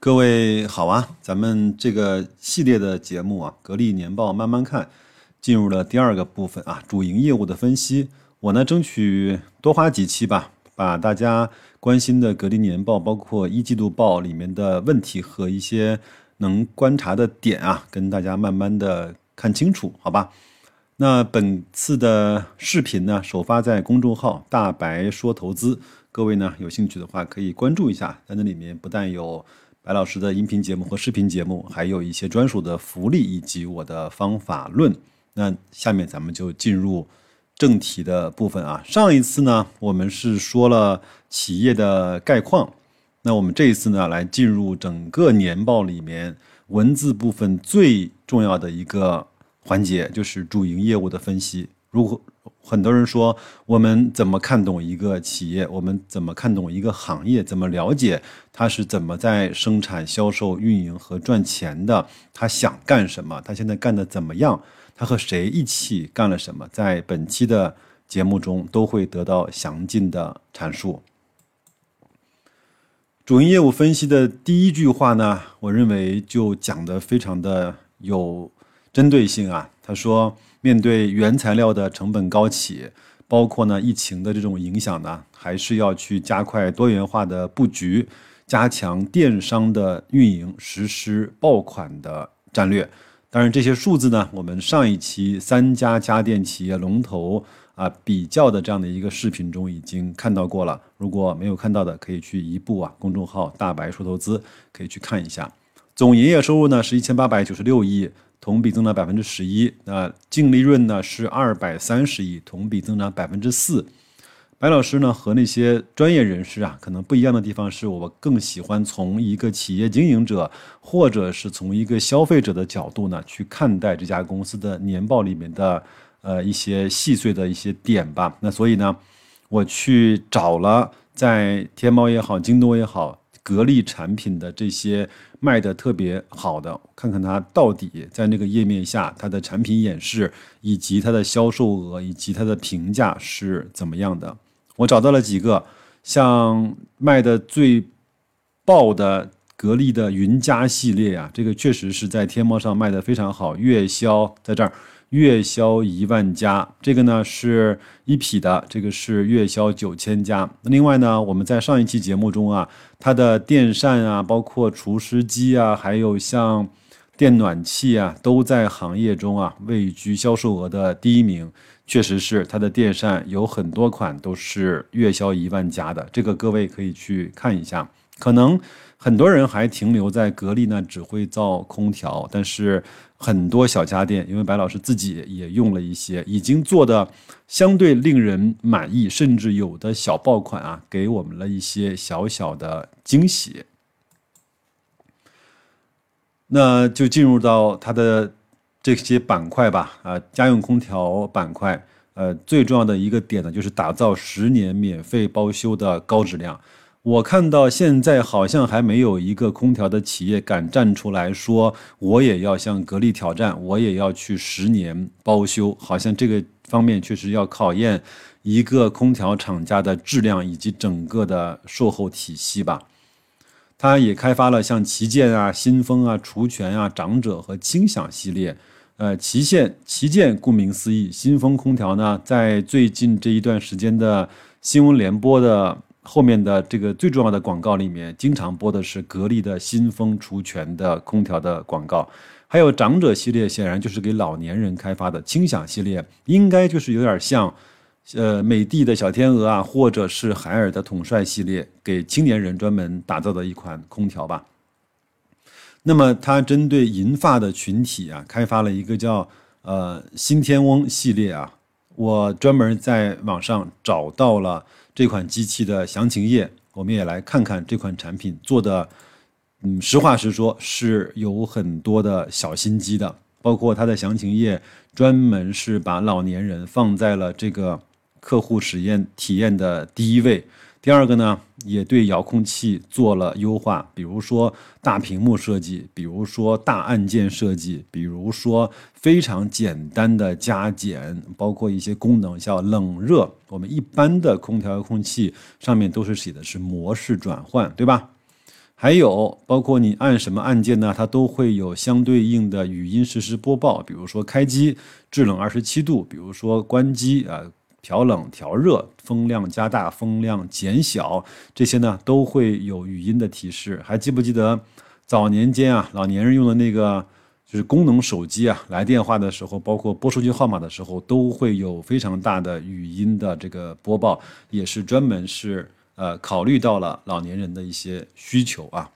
各位好啊，咱们这个系列的节目啊，格力年报慢慢看，进入了第二个部分啊，主营业务的分析。我呢，争取多花几期吧，把大家关心的格力年报，包括一季度报里面的问题和一些能观察的点啊，跟大家慢慢的看清楚，好吧？那本次的视频呢，首发在公众号“大白说投资”，各位呢有兴趣的话可以关注一下，在那里面不但有。白老师的音频节目和视频节目，还有一些专属的福利以及我的方法论。那下面咱们就进入正题的部分啊。上一次呢，我们是说了企业的概况，那我们这一次呢，来进入整个年报里面文字部分最重要的一个环节，就是主营业务的分析。如果很多人说，我们怎么看懂一个企业？我们怎么看懂一个行业？怎么了解它是怎么在生产、销售、运营和赚钱的？他想干什么？他现在干的怎么样？他和谁一起干了什么？在本期的节目中都会得到详尽的阐述。主营业务分析的第一句话呢，我认为就讲的非常的有针对性啊。他说。面对原材料的成本高企，包括呢疫情的这种影响呢，还是要去加快多元化的布局，加强电商的运营，实施爆款的战略。当然，这些数字呢，我们上一期三家家电企业龙头啊比较的这样的一个视频中已经看到过了。如果没有看到的，可以去一步啊公众号“大白说投资”可以去看一下。总营业收入呢是一千八百九十六亿。同比增长百分之十一，那净利润呢是二百三十亿，同比增长百分之四。白老师呢和那些专业人士啊，可能不一样的地方是我更喜欢从一个企业经营者或者是从一个消费者的角度呢去看待这家公司的年报里面的呃一些细碎的一些点吧。那所以呢，我去找了在天猫也好，京东也好。格力产品的这些卖的特别好的，看看它到底在那个页面下它的产品演示，以及它的销售额以及它的评价是怎么样的。我找到了几个，像卖的最爆的格力的云家系列啊，这个确实是在天猫上卖的非常好，月销在这儿。月销一万家，这个呢是一匹的，这个是月销九千家。另外呢，我们在上一期节目中啊，它的电扇啊，包括除湿机啊，还有像电暖气啊，都在行业中啊位居销售额的第一名。确实是它的电扇有很多款都是月销一万家的，这个各位可以去看一下。可能很多人还停留在格力呢，只会造空调，但是。很多小家电，因为白老师自己也用了一些，已经做的相对令人满意，甚至有的小爆款啊，给我们了一些小小的惊喜。那就进入到它的这些板块吧，啊，家用空调板块，呃，最重要的一个点呢，就是打造十年免费包修的高质量。我看到现在好像还没有一个空调的企业敢站出来说，我也要向格力挑战，我也要去十年包修。好像这个方面确实要考验一个空调厂家的质量以及整个的售后体系吧。它也开发了像旗舰啊、新风啊、除醛啊、长者和轻享系列。呃，旗舰旗舰顾名思义，新风空调呢，在最近这一段时间的新闻联播的。后面的这个最重要的广告里面，经常播的是格力的新风除醛的空调的广告，还有长者系列，显然就是给老年人开发的。轻享系列应该就是有点像，呃，美的的小天鹅啊，或者是海尔的统帅系列，给青年人专门打造的一款空调吧。那么它针对银发的群体啊，开发了一个叫呃新天翁系列啊，我专门在网上找到了。这款机器的详情页，我们也来看看这款产品做的。嗯，实话实说，是有很多的小心机的。包括它的详情页，专门是把老年人放在了这个客户实验体验的第一位。第二个呢，也对遥控器做了优化，比如说大屏幕设计，比如说大按键设计，比如说非常简单的加减，包括一些功能像冷热。我们一般的空调遥控器上面都是写的是模式转换，对吧？还有包括你按什么按键呢，它都会有相对应的语音实时播报。比如说开机制冷二十七度，比如说关机啊调冷调热，风量加大风量减小，这些呢都会有语音的提示。还记不记得早年间啊，老年人用的那个就是功能手机啊，来电话的时候，包括拨出去号码的时候，都会有非常大的语音的这个播报，也是专门是。呃，考虑到了老年人的一些需求啊，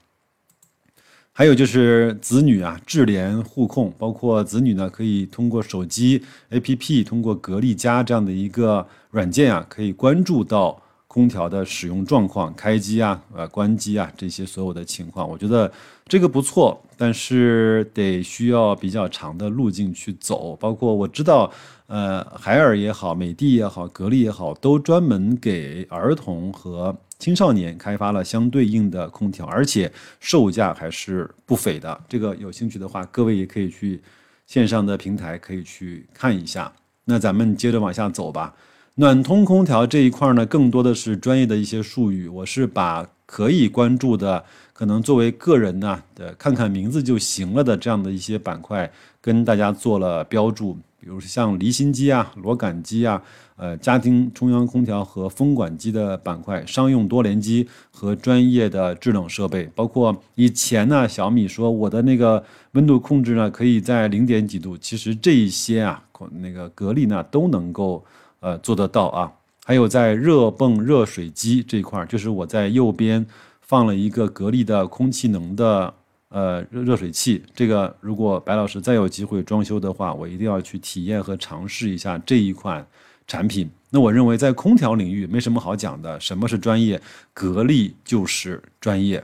还有就是子女啊智联互控，包括子女呢可以通过手机 APP，通过格力家这样的一个软件啊，可以关注到空调的使用状况、开机啊、呃关机啊这些所有的情况。我觉得这个不错，但是得需要比较长的路径去走。包括我知道。呃，海尔也好，美的也好，格力也好，都专门给儿童和青少年开发了相对应的空调，而且售价还是不菲的。这个有兴趣的话，各位也可以去线上的平台可以去看一下。那咱们接着往下走吧。暖通空调这一块呢，更多的是专业的一些术语，我是把可以关注的，可能作为个人呢的看看名字就行了的这样的一些板块，跟大家做了标注。比如像离心机啊、螺杆机啊、呃家庭中央空调和风管机的板块，商用多联机和专业的制冷设备，包括以前呢，小米说我的那个温度控制呢可以在零点几度，其实这一些啊，那个格力呢都能够呃做得到啊。还有在热泵热水机这一块，就是我在右边放了一个格力的空气能的。呃，热热水器这个，如果白老师再有机会装修的话，我一定要去体验和尝试一下这一款产品。那我认为在空调领域没什么好讲的，什么是专业？格力就是专业。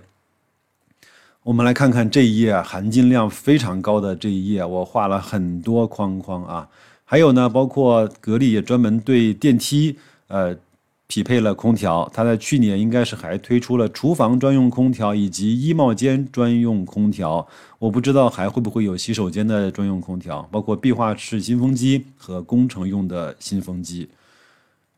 我们来看看这一页含金量非常高的这一页，我画了很多框框啊，还有呢，包括格力也专门对电梯，呃。匹配了空调，它在去年应该是还推出了厨房专用空调以及衣帽间专用空调，我不知道还会不会有洗手间的专用空调，包括壁画式新风机和工程用的新风机。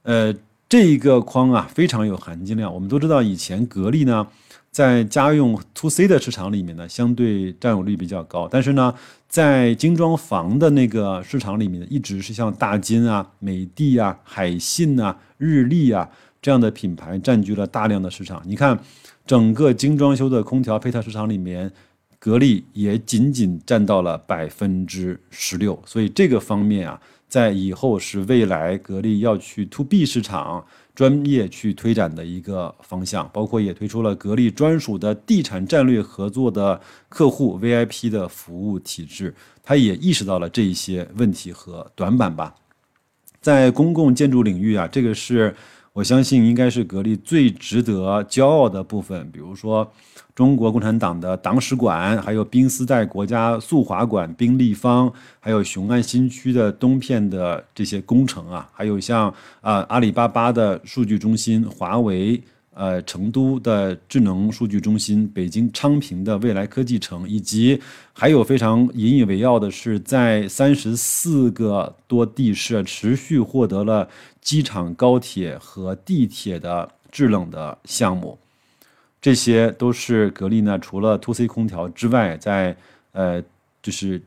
呃，这一个框啊非常有含金量。我们都知道以前格力呢。在家用 to C 的市场里面呢，相对占有率比较高。但是呢，在精装房的那个市场里面，一直是像大金啊、美的啊、海信啊、日立啊这样的品牌占据了大量的市场。你看，整个精装修的空调配套市场里面，格力也仅仅占到了百分之十六。所以这个方面啊，在以后是未来格力要去 to B 市场。专业去推展的一个方向，包括也推出了格力专属的地产战略合作的客户 VIP 的服务体制，他也意识到了这一些问题和短板吧。在公共建筑领域啊，这个是我相信应该是格力最值得骄傲的部分，比如说。中国共产党的党史馆，还有冰丝带国家速滑馆、冰立方，还有雄安新区的东片的这些工程啊，还有像啊阿里巴巴的数据中心、华为呃成都的智能数据中心、北京昌平的未来科技城，以及还有非常引以为傲的是，在三十四个多地市持续获得了机场、高铁和地铁的制冷的项目。这些都是格力呢，除了 To C 空调之外，在呃就是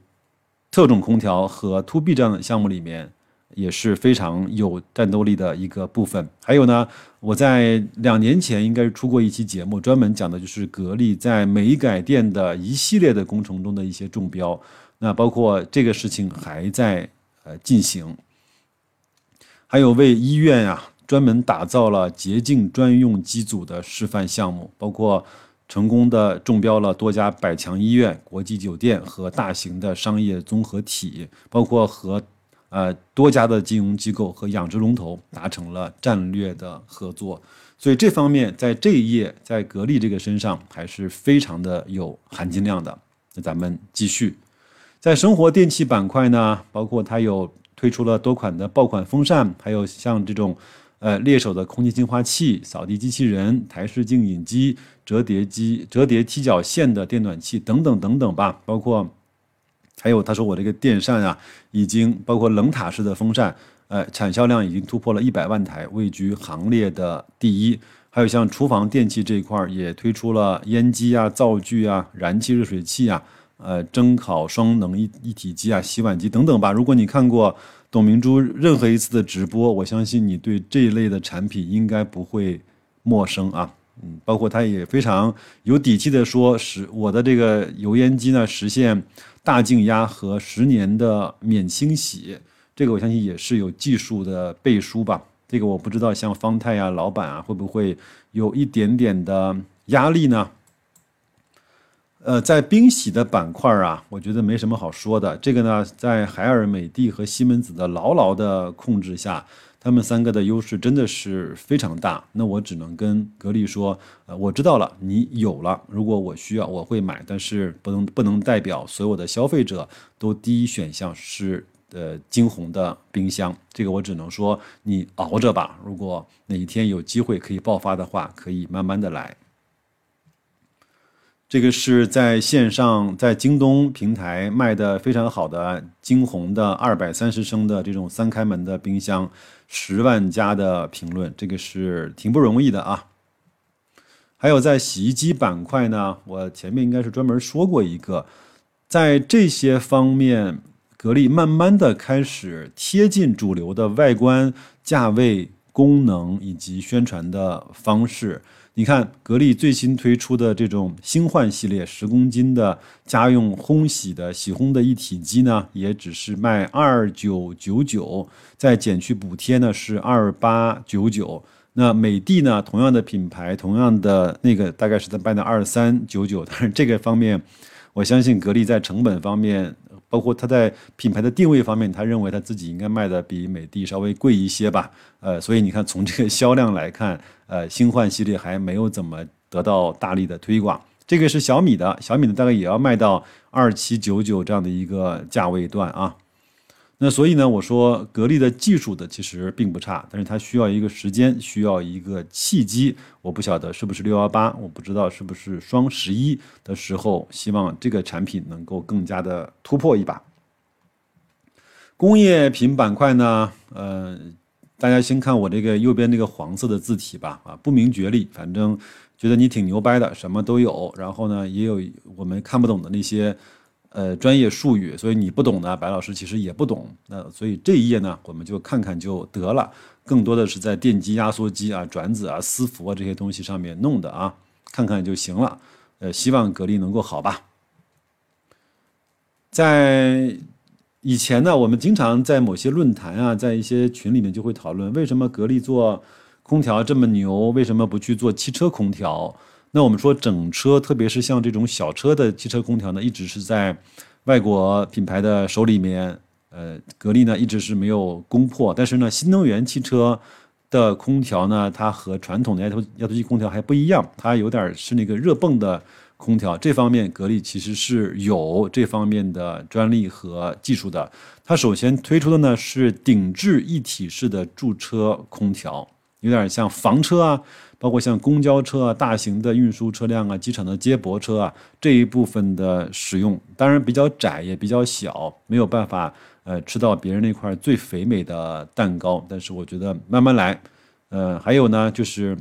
特种空调和 To B 这样的项目里面也是非常有战斗力的一个部分。还有呢，我在两年前应该是出过一期节目，专门讲的就是格力在美改电的一系列的工程中的一些中标。那包括这个事情还在呃进行，还有为医院啊。专门打造了洁净专用机组的示范项目，包括成功的中标了多家百强医院、国际酒店和大型的商业综合体，包括和呃多家的金融机构和养殖龙头达成了战略的合作。所以这方面在这一页在格力这个身上还是非常的有含金量的。那咱们继续，在生活电器板块呢，包括它有推出了多款的爆款风扇，还有像这种。呃，猎手的空气净化器、扫地机器人、台式净饮机、折叠机、折叠踢脚线的电暖器等等等等吧，包括还有他说我这个电扇啊，已经包括冷塔式的风扇，呃，产销量已经突破了一百万台，位居行列的第一。还有像厨房电器这一块儿也推出了烟机啊、灶具啊、燃气热水器啊、呃蒸烤双能一一体机啊、洗碗机等等吧。如果你看过董明珠任何一次的直播，我相信你对这一类的产品应该不会陌生啊。嗯，包括他也非常有底气的说，实我的这个油烟机呢，实现大净压和十年的免清洗，这个我相信也是有技术的背书吧。这个我不知道，像方太啊、老板啊，会不会有一点点的压力呢？呃，在冰洗的板块啊，我觉得没什么好说的。这个呢，在海尔、美的和西门子的牢牢的控制下，他们三个的优势真的是非常大。那我只能跟格力说，呃，我知道了，你有了，如果我需要，我会买，但是不能不能代表所有的消费者都第一选项是。呃，金红的冰箱，这个我只能说你熬着吧。如果哪一天有机会可以爆发的话，可以慢慢的来。这个是在线上在京东平台卖的非常好的金红的二百三十升的这种三开门的冰箱，十万加的评论，这个是挺不容易的啊。还有在洗衣机板块呢，我前面应该是专门说过一个，在这些方面。格力慢慢的开始贴近主流的外观、价位、功能以及宣传的方式。你看，格力最新推出的这种星焕系列十公斤的家用烘洗的洗烘的一体机呢，也只是卖二九九九，再减去补贴呢是二八九九。那美的呢，同样的品牌，同样的那个，大概是在卖的二三九九。但是这个方面，我相信格力在成本方面。包括它在品牌的定位方面，他认为他自己应该卖的比美的稍微贵一些吧，呃，所以你看从这个销量来看，呃，新换系列还没有怎么得到大力的推广。这个是小米的，小米的大概也要卖到二七九九这样的一个价位段啊。那所以呢，我说格力的技术的其实并不差，但是它需要一个时间，需要一个契机。我不晓得是不是六幺八，我不知道是不是双十一的时候，希望这个产品能够更加的突破一把。工业品板块呢，呃，大家先看我这个右边这个黄色的字体吧，啊，不明觉厉，反正觉得你挺牛掰的，什么都有。然后呢，也有我们看不懂的那些。呃，专业术语，所以你不懂呢，白老师其实也不懂。那所以这一页呢，我们就看看就得了。更多的是在电机、压缩机啊、转子啊、丝服啊这些东西上面弄的啊，看看就行了。呃，希望格力能够好吧。在以前呢，我们经常在某些论坛啊，在一些群里面就会讨论，为什么格力做空调这么牛，为什么不去做汽车空调？那我们说整车，特别是像这种小车的汽车空调呢，一直是在外国品牌的手里面。呃，格力呢一直是没有攻破。但是呢，新能源汽车的空调呢，它和传统的压缩压缩机空调还不一样，它有点是那个热泵的空调。这方面格力其实是有这方面的专利和技术的。它首先推出的呢是顶置一体式的驻车空调，有点像房车啊。包括像公交车啊、大型的运输车辆啊、机场的接驳车啊这一部分的使用，当然比较窄也比较小，没有办法呃吃到别人那块最肥美的蛋糕。但是我觉得慢慢来，呃，还有呢，就是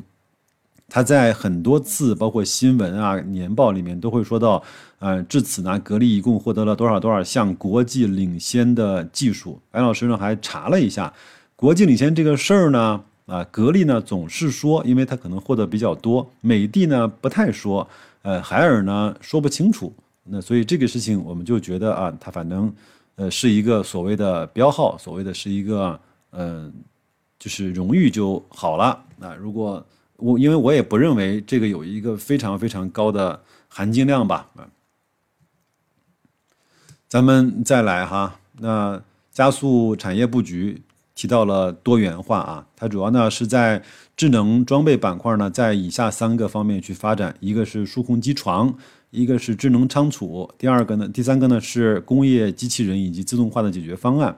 他在很多次包括新闻啊、年报里面都会说到，呃，至此呢，格力一共获得了多少多少项国际领先的技术。白老师呢还查了一下，国际领先这个事儿呢。啊，格力呢总是说，因为它可能获得比较多；美的呢不太说，呃，海尔呢说不清楚。那所以这个事情我们就觉得啊，它反正呃是一个所谓的标号，所谓的是一个嗯，就是荣誉就好了。那如果我因为我也不认为这个有一个非常非常高的含金量吧。啊咱们再来哈，那加速产业布局。提到了多元化啊，它主要呢是在智能装备板块呢，在以下三个方面去发展：一个是数控机床，一个是智能仓储，第二个呢，第三个呢是工业机器人以及自动化的解决方案。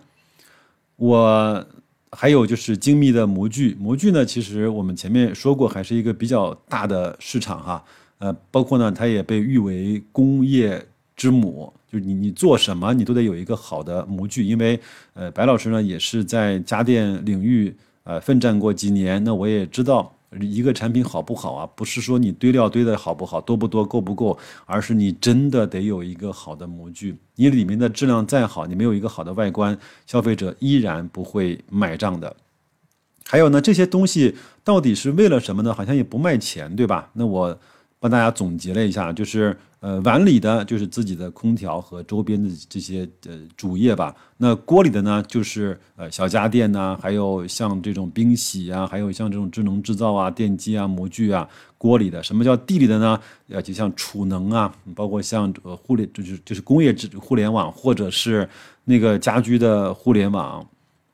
我还有就是精密的模具，模具呢，其实我们前面说过，还是一个比较大的市场哈。呃，包括呢，它也被誉为工业之母。就是你你做什么，你都得有一个好的模具，因为呃，白老师呢也是在家电领域呃奋战过几年，那我也知道一个产品好不好啊，不是说你堆料堆的好不好，多不多，够不够，而是你真的得有一个好的模具。你里面的质量再好，你没有一个好的外观，消费者依然不会买账的。还有呢，这些东西到底是为了什么呢？好像也不卖钱，对吧？那我帮大家总结了一下，就是呃，碗里的就是自己的空调和周边的这些呃主业吧。那锅里的呢，就是呃小家电呐，还有像这种冰洗啊，还有像这种智能制造啊、电机啊、模具啊。锅里的什么叫地里的呢？呃，就像储能啊，包括像呃互联，就是就是工业智互联网，或者是那个家居的互联网，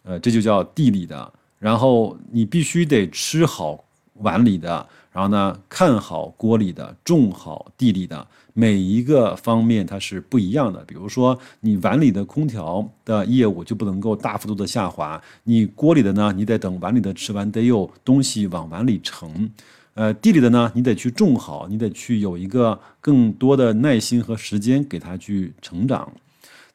呃，这就叫地里的。然后你必须得吃好碗里的，然后呢看好锅里的，种好地里的，每一个方面它是不一样的。比如说你碗里的空调的业务就不能够大幅度的下滑，你锅里的呢，你得等碗里的吃完，得有东西往碗里盛。呃，地里的呢，你得去种好，你得去有一个更多的耐心和时间给它去成长。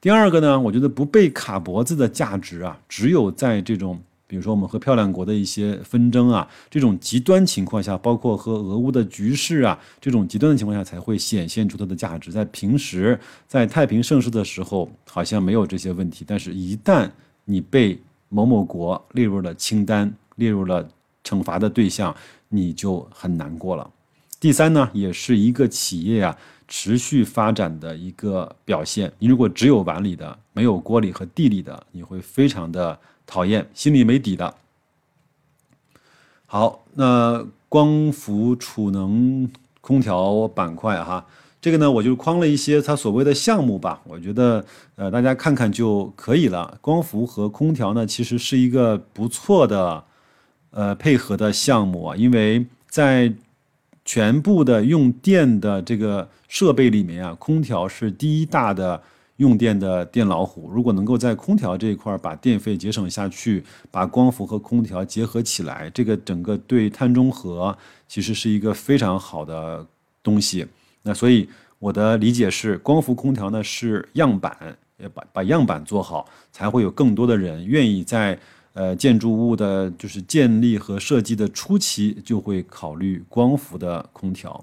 第二个呢，我觉得不被卡脖子的价值啊，只有在这种。比如说，我们和漂亮国的一些纷争啊，这种极端情况下，包括和俄乌的局势啊，这种极端的情况下，才会显现出它的价值。在平时，在太平盛世的时候，好像没有这些问题，但是一旦你被某某国列入了清单，列入了惩罚的对象，你就很难过了。第三呢，也是一个企业啊持续发展的一个表现。你如果只有碗里的，没有锅里和地里的，你会非常的。讨厌，心里没底的。好，那光伏储能空调板块哈，这个呢，我就框了一些它所谓的项目吧。我觉得，呃，大家看看就可以了。光伏和空调呢，其实是一个不错的，呃，配合的项目啊，因为在全部的用电的这个设备里面啊，空调是第一大的。用电的电老虎，如果能够在空调这一块把电费节省下去，把光伏和空调结合起来，这个整个对碳中和其实是一个非常好的东西。那所以我的理解是，光伏空调呢是样板，也把把样板做好，才会有更多的人愿意在呃建筑物的就是建立和设计的初期就会考虑光伏的空调。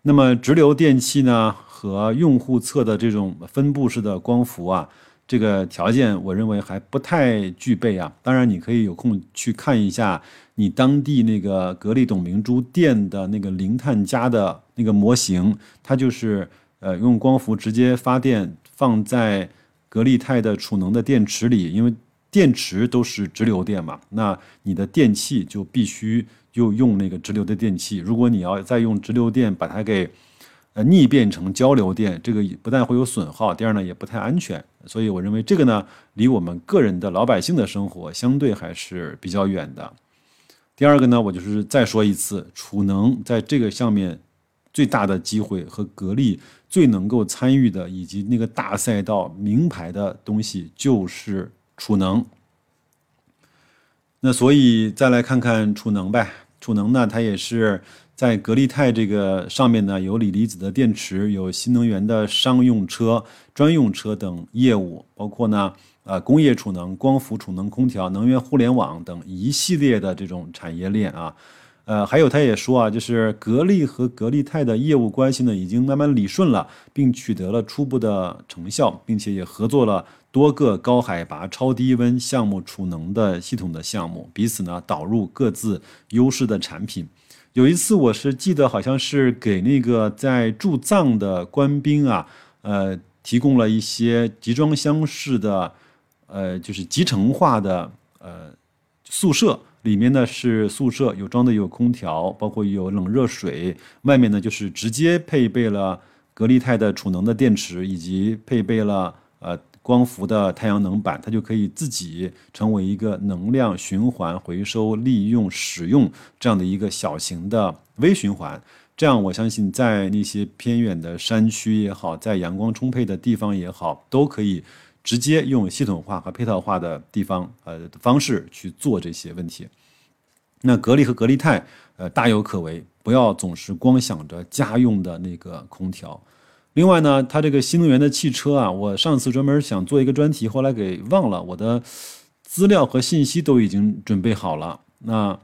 那么直流电器呢？和用户侧的这种分布式的光伏啊，这个条件我认为还不太具备啊。当然，你可以有空去看一下你当地那个格力董明珠店的那个零碳家的那个模型，它就是呃用光伏直接发电放在格力泰的储能的电池里，因为电池都是直流电嘛，那你的电器就必须就用那个直流的电器。如果你要再用直流电把它给呃，逆变成交流电，这个不但会有损耗，第二呢也不太安全，所以我认为这个呢离我们个人的老百姓的生活相对还是比较远的。第二个呢，我就是再说一次，储能在这个上面最大的机会和格力最能够参与的，以及那个大赛道名牌的东西就是储能。那所以再来看看储能呗，储能呢它也是。在格力泰这个上面呢，有锂离子的电池，有新能源的商用车、专用车等业务，包括呢，呃，工业储能、光伏储能、空调、能源互联网等一系列的这种产业链啊，呃，还有他也说啊，就是格力和格力泰的业务关系呢，已经慢慢理顺了，并取得了初步的成效，并且也合作了多个高海拔、超低温项目储能的系统的项目，彼此呢导入各自优势的产品。有一次，我是记得好像是给那个在驻藏的官兵啊，呃，提供了一些集装箱式的，呃，就是集成化的呃宿舍，里面呢是宿舍有装的有空调，包括有冷热水，外面呢就是直接配备了格力泰的储能的电池，以及配备了呃。光伏的太阳能板，它就可以自己成为一个能量循环、回收、利用、使用这样的一个小型的微循环。这样，我相信在那些偏远的山区也好，在阳光充沛的地方也好，都可以直接用系统化和配套化的地方呃方式去做这些问题。那格力和格力泰呃大有可为，不要总是光想着家用的那个空调。另外呢，它这个新能源的汽车啊，我上次专门想做一个专题，后来给忘了，我的资料和信息都已经准备好了。那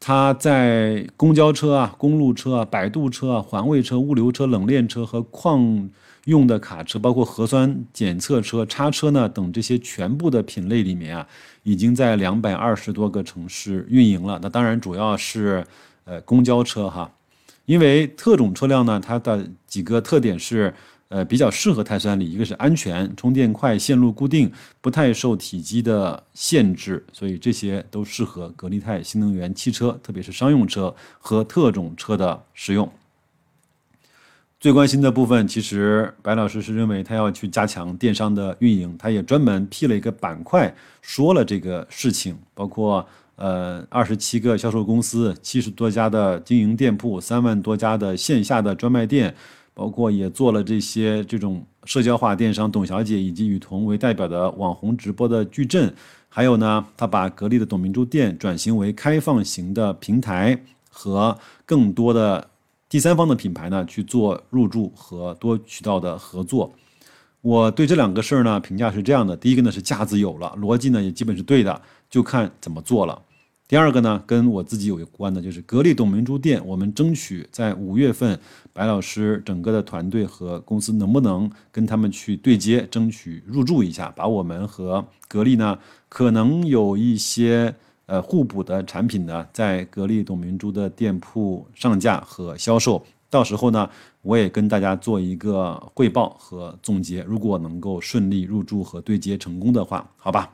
它在公交车啊、公路车啊、摆渡车啊、环卫车、物流车、冷链车和矿用的卡车，包括核酸检测车、叉车呢等这些全部的品类里面啊，已经在两百二十多个城市运营了。那当然主要是呃公交车哈，因为特种车辆呢，它的几个特点是。呃，比较适合碳酸锂，一个是安全，充电快，线路固定，不太受体积的限制，所以这些都适合格力泰新能源汽车，特别是商用车和特种车的使用。最关心的部分，其实白老师是认为他要去加强电商的运营，他也专门辟了一个板块说了这个事情，包括呃二十七个销售公司，七十多家的经营店铺，三万多家的线下的专卖店。包括也做了这些这种社交化电商，董小姐以及雨桐为代表的网红直播的矩阵，还有呢，他把格力的董明珠店转型为开放型的平台，和更多的第三方的品牌呢去做入驻和多渠道的合作。我对这两个事儿呢评价是这样的：第一个呢是架子有了，逻辑呢也基本是对的，就看怎么做了。第二个呢，跟我自己有关的，就是格力董明珠店，我们争取在五月份，白老师整个的团队和公司能不能跟他们去对接，争取入驻一下，把我们和格力呢，可能有一些呃互补的产品呢，在格力董明珠的店铺上架和销售。到时候呢，我也跟大家做一个汇报和总结。如果能够顺利入驻和对接成功的话，好吧，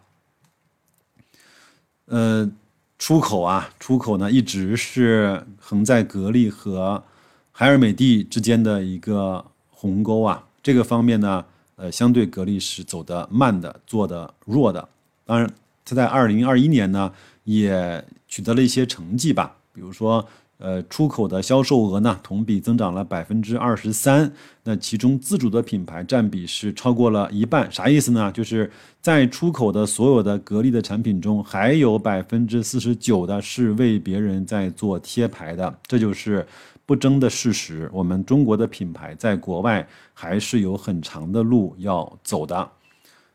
呃。出口啊，出口呢一直是横在格力和海尔美的之间的一个鸿沟啊。这个方面呢，呃，相对格力是走得慢的，做的弱的。当然，它在二零二一年呢也取得了一些成绩吧，比如说。呃，出口的销售额呢，同比增长了百分之二十三。那其中自主的品牌占比是超过了一半。啥意思呢？就是在出口的所有的格力的产品中，还有百分之四十九的是为别人在做贴牌的。这就是不争的事实。我们中国的品牌在国外还是有很长的路要走的，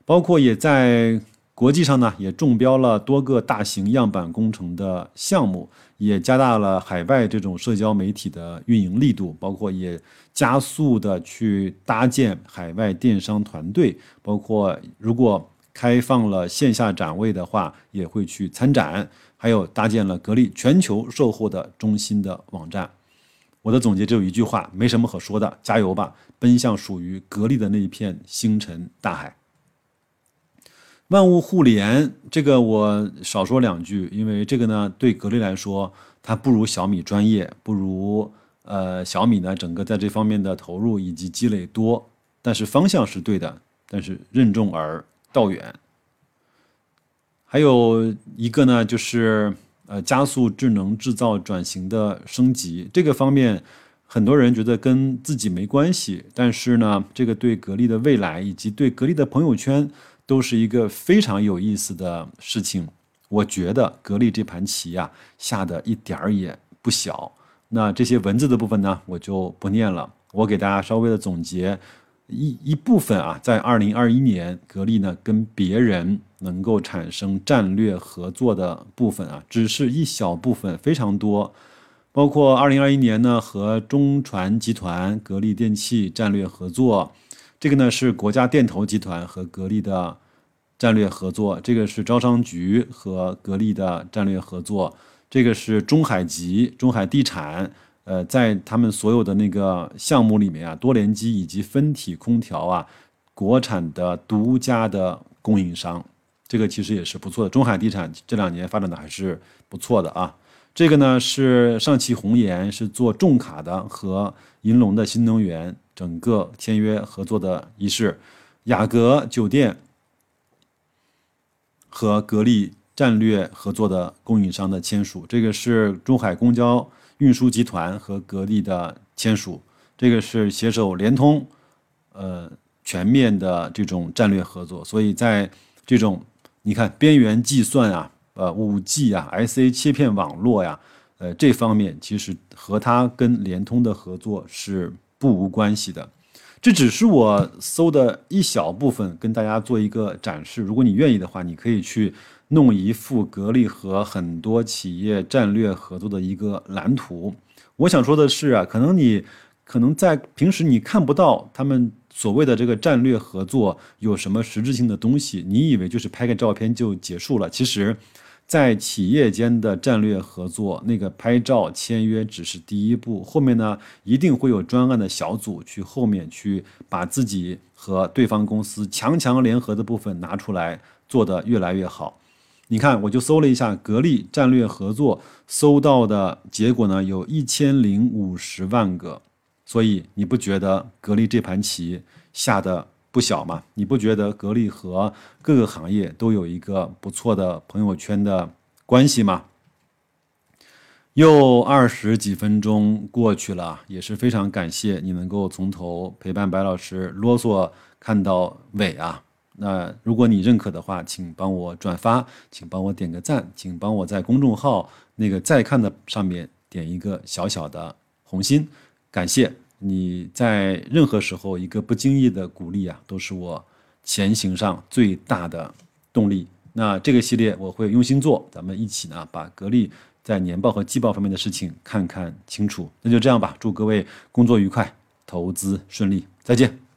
包括也在。国际上呢，也中标了多个大型样板工程的项目，也加大了海外这种社交媒体的运营力度，包括也加速的去搭建海外电商团队，包括如果开放了线下展位的话，也会去参展，还有搭建了格力全球售后的中心的网站。我的总结只有一句话，没什么可说的，加油吧，奔向属于格力的那一片星辰大海。万物互联，这个我少说两句，因为这个呢，对格力来说，它不如小米专业，不如呃小米呢，整个在这方面的投入以及积累多，但是方向是对的，但是任重而道远。还有一个呢，就是呃加速智能制造转型的升级，这个方面很多人觉得跟自己没关系，但是呢，这个对格力的未来以及对格力的朋友圈。都是一个非常有意思的事情，我觉得格力这盘棋呀下的一点儿也不小。那这些文字的部分呢，我就不念了。我给大家稍微的总结一一部分啊，在二零二一年，格力呢跟别人能够产生战略合作的部分啊，只是一小部分，非常多。包括二零二一年呢，和中船集团、格力电器战略合作。这个呢是国家电投集团和格力的战略合作，这个是招商局和格力的战略合作，这个是中海集、中海地产，呃，在他们所有的那个项目里面啊，多联机以及分体空调啊，国产的独家的供应商，这个其实也是不错的。中海地产这两年发展的还是不错的啊。这个呢是上汽红岩，是做重卡的和银龙的新能源。整个签约合作的仪式，雅阁酒店和格力战略合作的供应商的签署，这个是中海公交运输集团和格力的签署，这个是携手联通，呃，全面的这种战略合作。所以在这种你看边缘计算啊，呃，五 G 啊，SA 切片网络呀，呃，这方面其实和它跟联通的合作是。不无关系的，这只是我搜的一小部分，跟大家做一个展示。如果你愿意的话，你可以去弄一副格力和很多企业战略合作的一个蓝图。我想说的是啊，可能你可能在平时你看不到他们所谓的这个战略合作有什么实质性的东西，你以为就是拍个照片就结束了，其实。在企业间的战略合作，那个拍照签约只是第一步，后面呢一定会有专案的小组去后面去把自己和对方公司强强联合的部分拿出来做得越来越好。你看，我就搜了一下格力战略合作，搜到的结果呢有一千零五十万个，所以你不觉得格力这盘棋下的？不小嘛，你不觉得格力和各个行业都有一个不错的朋友圈的关系吗？又二十几分钟过去了，也是非常感谢你能够从头陪伴白老师啰嗦看到尾啊。那如果你认可的话，请帮我转发，请帮我点个赞，请帮我在公众号那个再看的上面点一个小小的红心，感谢。你在任何时候一个不经意的鼓励啊，都是我前行上最大的动力。那这个系列我会用心做，咱们一起呢把格力在年报和季报方面的事情看看清楚。那就这样吧，祝各位工作愉快，投资顺利，再见。